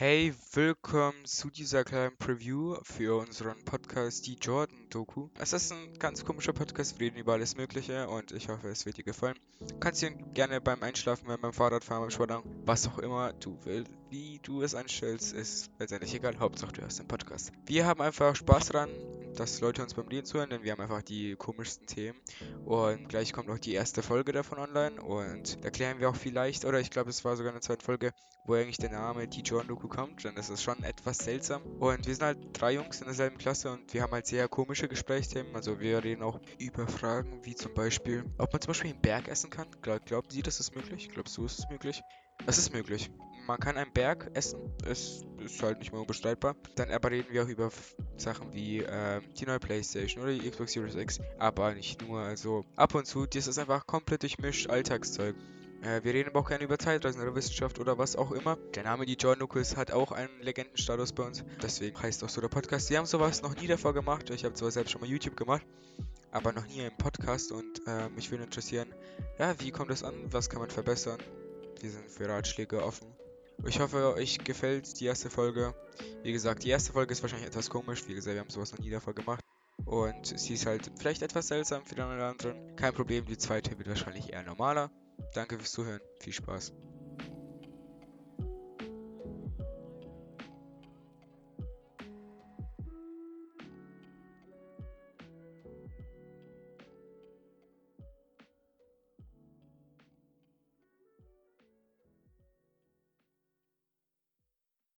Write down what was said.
Hey, willkommen zu dieser kleinen Preview für unseren Podcast Die Jordan-Doku. Es ist ein ganz komischer Podcast, wir reden über alles Mögliche und ich hoffe, es wird dir gefallen. Kannst dir gerne beim Einschlafen, beim Fahrradfahren, beim Sport was auch immer du willst, wie du es anstellst, ist letztendlich egal. Hauptsache du hast den Podcast. Wir haben einfach Spaß dran, dass Leute uns beim Reden zuhören, denn wir haben einfach die komischsten Themen. Und gleich kommt auch die erste Folge davon online und da klären wir auch vielleicht, oder ich glaube, es war sogar eine zweite Folge, wo eigentlich der Name Die Jordan-Doku kommt, dann ist es schon etwas seltsam. Und wir sind halt drei Jungs in derselben Klasse und wir haben halt sehr komische Gesprächsthemen. Also wir reden auch über Fragen wie zum Beispiel, ob man zum Beispiel einen Berg essen kann. Glauben Sie, das ist möglich? Glaubst du, ist es möglich? Es ist möglich. Man kann einen Berg essen. Es ist halt nicht mehr unbestreitbar. Dann aber reden wir auch über Sachen wie äh, die neue Playstation oder die Xbox Series X. Aber nicht nur. Also ab und zu, das ist einfach komplett durchmischt Alltagszeug. Äh, wir reden aber auch gerne über Zeitreisen oder Wissenschaft oder was auch immer. Der Name Die John Nucles hat auch einen Legendenstatus bei uns. Deswegen heißt auch so der Podcast. Wir haben sowas noch nie davor gemacht. Ich habe zwar selbst schon mal YouTube gemacht, aber noch nie einen Podcast. Und äh, mich würde interessieren, ja, wie kommt das an? Was kann man verbessern? Wir sind für Ratschläge offen. Ich hoffe, euch gefällt die erste Folge. Wie gesagt, die erste Folge ist wahrscheinlich etwas komisch. Wie gesagt, wir haben sowas noch nie davor gemacht. Und sie ist halt vielleicht etwas seltsam für den oder anderen. Kein Problem, die zweite wird wahrscheinlich eher normaler. Danke fürs Zuhören. Viel Spaß.